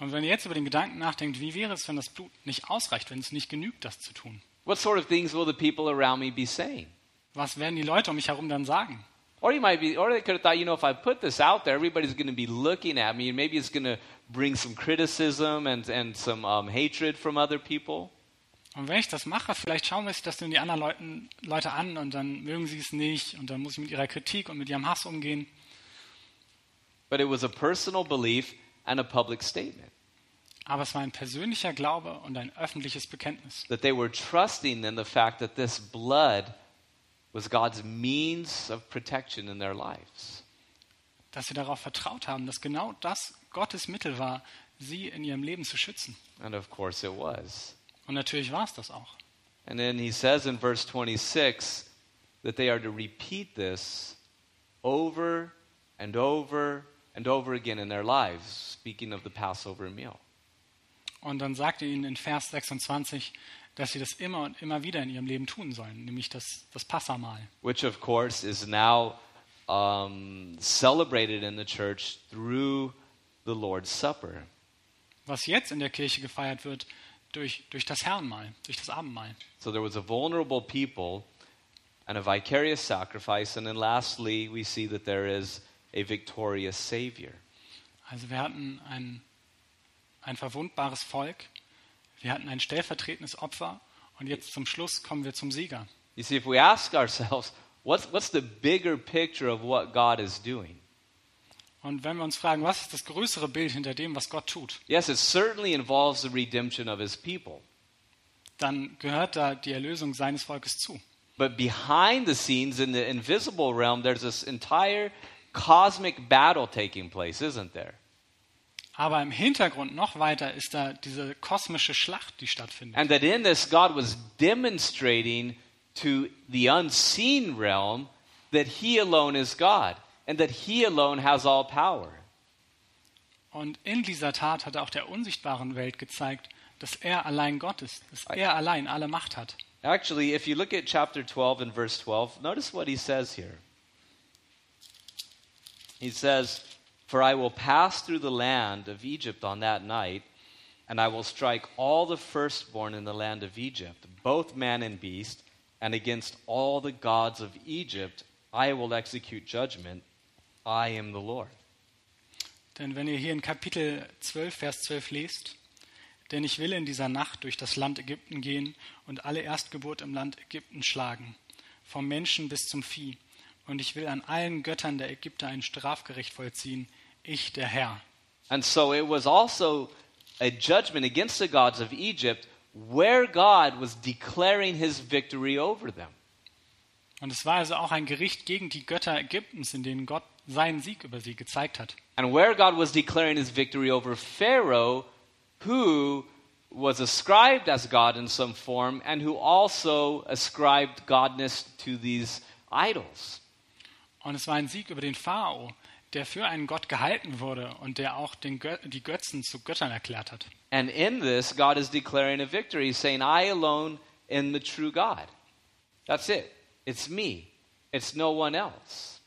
Und wenn ihr jetzt über den Gedanken nachdenkt, wie wäre es, wenn das Blut nicht ausreicht, wenn es nicht genügt, das zu tun? What sort of things will the people around me be saying? Was werden die Leute um mich herum dann sagen? Or you might be, or they could have thought, you know, if I put this out there, everybody's going to be looking at me, and maybe it's going to bring some criticism and, and some um, hatred from other people. Und wenn ich das mache, vielleicht schauen sich das dann die anderen Leuten, Leute an und dann mögen sie es nicht und dann muss ich mit ihrer Kritik und mit ihrem Hass umgehen. But it was a personal belief and a public statement Aber es war ein persönlicher Glaube und ein öffentliches Bekenntnis. that they were trusting in the fact that this blood was God's means of protection in their lives. Dass sie darauf vertraut haben, dass genau das Gottes Mittel war, sie in ihrem Leben zu schützen. And of course it was. Und natürlich war es das auch. And then he says in verse 26 that they are to repeat this over and over and over again in their lives, speaking of the Passover meal. Und dann sagt er ihnen in Vers 26, dass sie das immer und immer wieder in ihrem Leben tun sollen, nämlich das, das Passamahl. which of course is now um, celebrated in the church through the Lord's Supper. Was jetzt in der Kirche gefeiert wird durch, durch das Herrenmahl, durch das Abendmahl. So there was a vulnerable people and a vicarious sacrifice, and then lastly, we see that there is a victorious Savior. Also wir hatten ein, ein verwundbares Volk, wir hatten ein stellvertretendes Opfer und jetzt zum Schluss kommen wir zum Sieger. You see, if we ask ourselves, what's, what's the bigger picture of what God is doing? Und wenn wir uns fragen, was ist das größere Bild hinter dem, was Gott tut, Yes, it certainly involves the redemption of his people. dann gehört da die Erlösung seines Volkes zu. But behind the scenes in the invisible realm, there's this entire cosmic battle taking place, isn't there? Aber im Hintergrund noch weiter ist da diese kosmische Schlacht, die stattfindet. And that in this, God was demonstrating to the unseen realm that He alone is God and that He alone has all power. Und in dieser Tat hat er auch der unsichtbaren Welt gezeigt, dass er allein Gott ist, dass er allein alle Macht hat. Actually, if you look at chapter 12 and verse 12, notice what He says here. He says, For I will pass through the land of Egypt on that night, and I will strike all the firstborn in the land of Egypt, both man and beast, and against all the gods of Egypt I will execute judgment. I am the Lord. Denn wenn ihr hier in Kapitel 12, Vers 12 lest, denn ich will in dieser Nacht durch das Land Ägypten gehen und alle Erstgeburt im Land Ägypten schlagen, vom Menschen bis zum Vieh, und ich will an allen Göttern der Ägypter ein Strafgericht vollziehen, ich der Herr. And so it was also a judgment against the gods of Egypt where God was declaring his victory over them. Und es war also auch ein Gericht gegen die Götter Ägyptens, in denen Gott seinen Sieg über sie gezeigt hat. And where God was declaring his victory over Pharaoh, who was ascribed as God in some form and who also ascribed godness to these idols. Und es war ein Sieg über den Pharao, der für einen Gott gehalten wurde und der auch Gö die Götzen zu Göttern erklärt hat. And in this, God is declaring a victory, saying, I alone am the true God. That's it. It's me. It's no one else.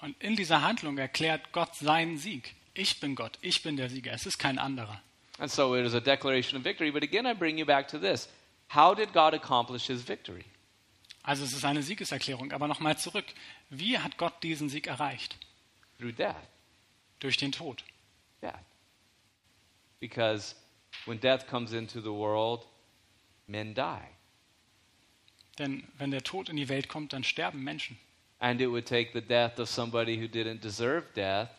Und in dieser Handlung erklärt Gott seinen Sieg. Ich bin Gott, ich bin der Sieger, es ist kein anderer. And so it is a declaration of victory. But again, I bring you back to this. How did God accomplish his victory? Also es ist eine Siegeserklärung. Aber nochmal zurück. Wie hat Gott diesen Sieg erreicht? Through death. Durch den Tod. Death. Because when death comes into the world, men die. Denn wenn der Tod in die Welt kommt, dann sterben Menschen. And it would take the death of somebody who didn't deserve death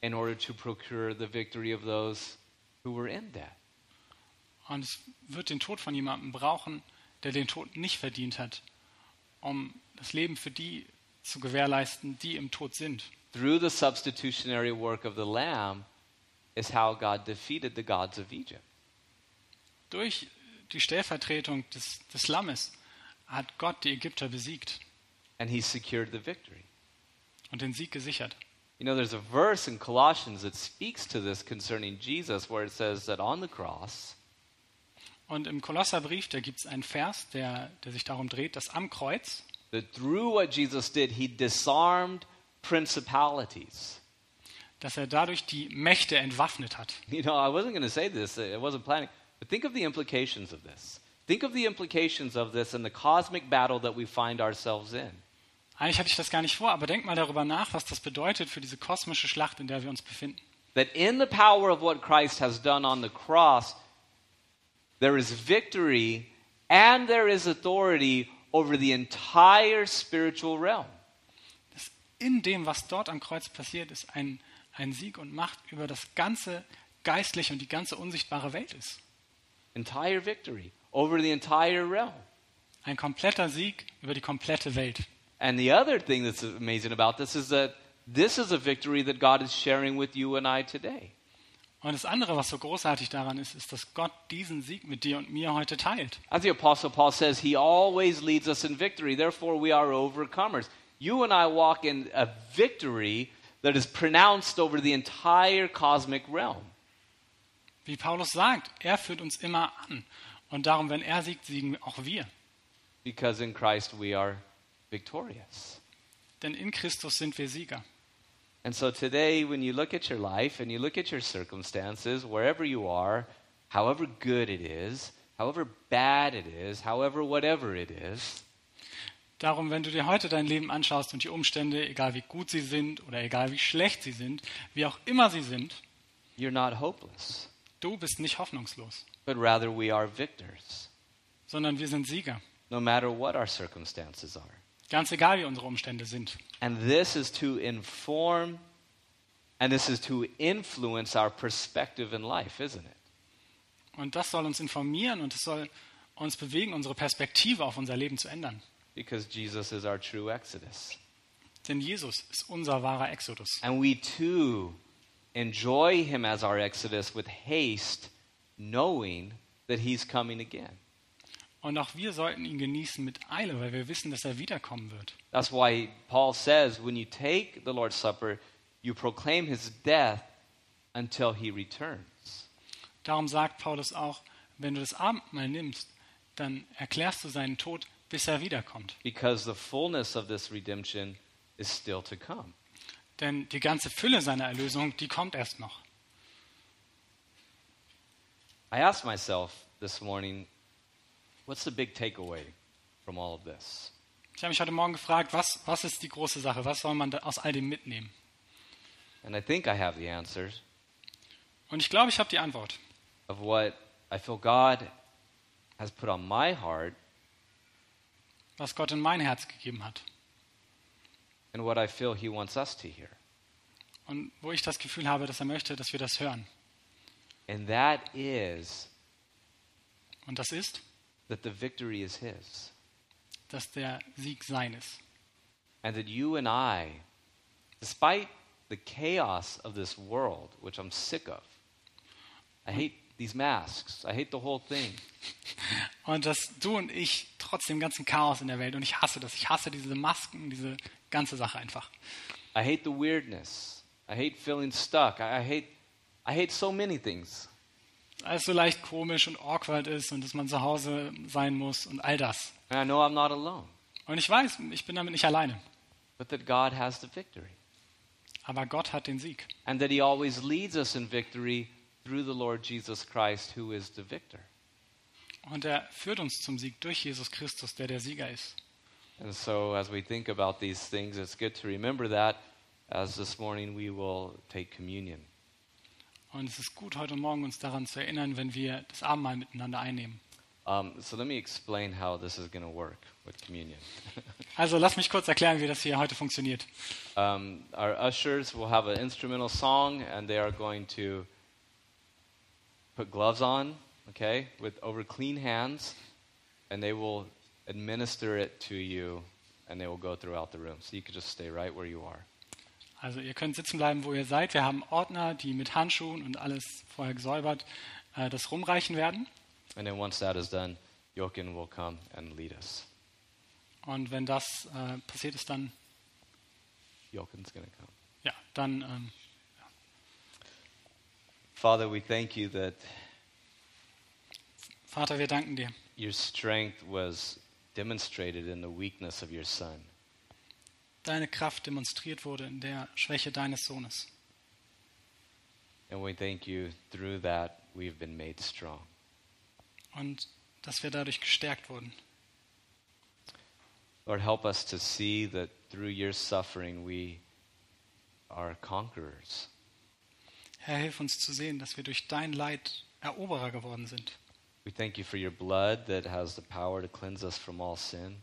in order to procure the victory of those who were in death. Und es wird den Tod von jemandem brauchen, der den Tod nicht verdient hat, um das Leben für die zu gewährleisten, die im Tod sind. Through the substitutionary work of the Lamb is how God defeated the gods of Egypt. Durch die Stellvertretung des, des Lammes hat Gott die Ägypter besiegt And he secured the victory. und den Sieg gesichert. You know, there's a verse in Colossians that speaks to this concerning Jesus where it says that on the cross, Und im Kolosserbrief, da gibt es einen Vers, der, der sich darum dreht, dass am Kreuz, that through what Jesus did, he disarmed principalities. dass er dadurch die Mächte entwaffnet hat. You know, I wasn't going to say this, I wasn't planning, but think of the implications of this. Think of the implications of this and the cosmic battle that we find ourselves in. Eigentlich hatte ich das gar nicht vor, aber denk mal darüber nach, was das bedeutet für diese kosmische Schlacht, in der wir uns befinden. That in the power of what Christ has done on the cross, there is victory and there is authority over the entire spiritual realm. Dass in dem, was dort am Kreuz passiert ist, ein, ein Sieg und Macht über das ganze geistliche und die ganze unsichtbare Welt ist. Entire victory over the entire realm. Ein kompletter Sieg über die komplette Welt. And the other thing that's amazing about this is that this is a victory that God is sharing with you and I today. Und das andere, was so großartig daran ist, ist, dass Gott diesen Sieg mit dir und mir heute teilt. As the Apostle Paul says, he always leads us in victory. Therefore, we are overcomers. You and I walk in a victory that is pronounced over the entire cosmic realm. Wie Paulus sagt, er führt uns immer an. Und darum, wenn er siegt, siegen auch wir. Because in Christ we are victorious. Denn in Christus sind wir Sieger. And so today, when you look at your life and you look at your circumstances, wherever you are, however good it is, however bad it is, however whatever it is, Darum, wenn du dir heute dein Leben anschaust und die Umstände, egal wie gut sie sind oder egal wie schlecht sie sind, wie auch immer sie sind, you're not hopeless, du bist nicht hoffnungslos, but rather we are victors, sondern wir sind Sieger. no matter what our circumstances are. Ganz egal, wie unsere Umstände sind. And this is to inform and this is to influence our perspective in life, isn't it? Und das soll uns informieren und es soll uns bewegen, unsere Perspektive auf unser Leben zu ändern. Because Jesus is our true Exodus. Denn Jesus ist unser wahrer Exodus. And we too enjoy him as our Exodus with haste, knowing that he's coming again. Und auch wir sollten ihn genießen mit Eile, weil wir wissen, dass er wiederkommen wird. That's why Paul says when you take the Lord's Supper, you proclaim his death until he returns. Darum sagt Paulus auch, wenn du das Abendmahl nimmst, dann erklärst du seinen Tod, bis er wiederkommt. Because the fullness of this redemption is still to come. Denn die ganze Fülle seiner Erlösung, die kommt erst noch. I asked myself this morning, what's the big takeaway from all of this? Ich habe mich heute Morgen gefragt, was, was ist die große Sache? Was soll man aus all dem mitnehmen? And I think I have the answers Und ich glaube, ich habe die Antwort. of what I feel God has put on my heart was Gott in mein Herz gegeben hat. and what I feel He wants us to hear. Und wo ich das Gefühl habe, dass er möchte, dass wir das hören. And that is Und das ist, that the victory is His. dass der Sieg sein ist. And that you and I, despite the chaos of this world, which I'm sick of, I hate these masks, I hate the whole thing. (laughs) Und dass du und ich trotz dem ganzen Chaos in der Welt, und ich hasse das, ich hasse diese Masken, diese ganze Sache einfach. I hate the weirdness. I hate feeling stuck. I, I hate I hate so many things. Alles so leicht komisch und awkward ist und dass man zu Hause sein muss und all das. And I know I'm not alone, Und ich weiß, ich bin damit nicht alleine. but that God has the victory. Aber Gott hat den Sieg. And that He always leads us in victory through the Lord Jesus Christ, who is the victor. Und er führt uns zum Sieg durch Jesus Christus, der der Sieger ist. And so, as we think about these things, it's good to remember that as this morning we will take communion. Und es ist gut, heute Morgen uns daran zu erinnern, wenn wir das Abendmahl miteinander einnehmen. Um, so let me explain how this is going to work with communion. (laughs) Also lass mich kurz erklären, wie das hier heute funktioniert. Um, our ushers will have an instrumental song, and they are going to put gloves on, okay, with over clean hands, and they will administer it to you, and they will go throughout the room. So you can just stay right where you are. Also ihr könnt sitzen bleiben, wo ihr seid. Wir haben Ordner, die mit Handschuhen und alles vorher gesäubert äh, das rumreichen werden. And then once that is done, Jochen will come and lead us. Und wenn das äh, passiert ist, dann, Jochen's to come. ja, dann ähm, Father, we thank you that Vater, wir danken dir, your strength was demonstrated in the weakness of your Son. Deine Kraft demonstriert wurde in der Schwäche deines Sohnes. And we thank you through that we've been made strong. Und dass wir dadurch gestärkt wurden. Lord, help us to see that through your suffering we are conquerors. Herr, hilf uns zu sehen, dass wir durch dein Leid Eroberer geworden sind. We thank you for your blood that has the power to cleanse us from all sin.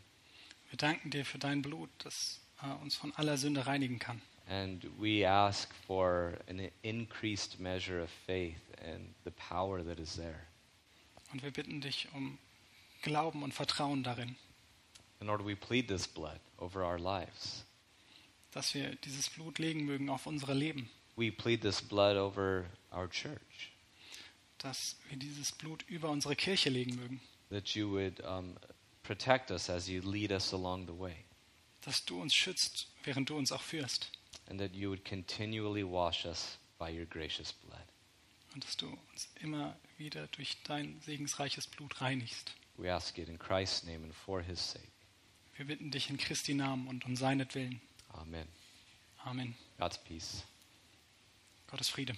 Wir danken dir für dein Blut, das uns von aller Sünde reinigen kann. And we ask for an increased measure of faith and the power that is there. Und wir bitten dich um Glauben und Vertrauen darin, And Lord, we plead this blood over our lives. dass wir dieses Blut legen mögen auf unsere Leben, We plead this blood over our church, dass wir dieses Blut über unsere Kirche legen mögen, that you would um, protect us as you lead us along the way, dass du uns schützt, während du uns auch führst and that you would continually wash us by your gracious blood. und dass du uns immer wieder durch dein segensreiches Blut reinigst. We ask it in Christ's name and for his sake. Wir bitten dich in Christi Namen und um seinetwillen. Amen. Amen. God's peace. Gottes Friede.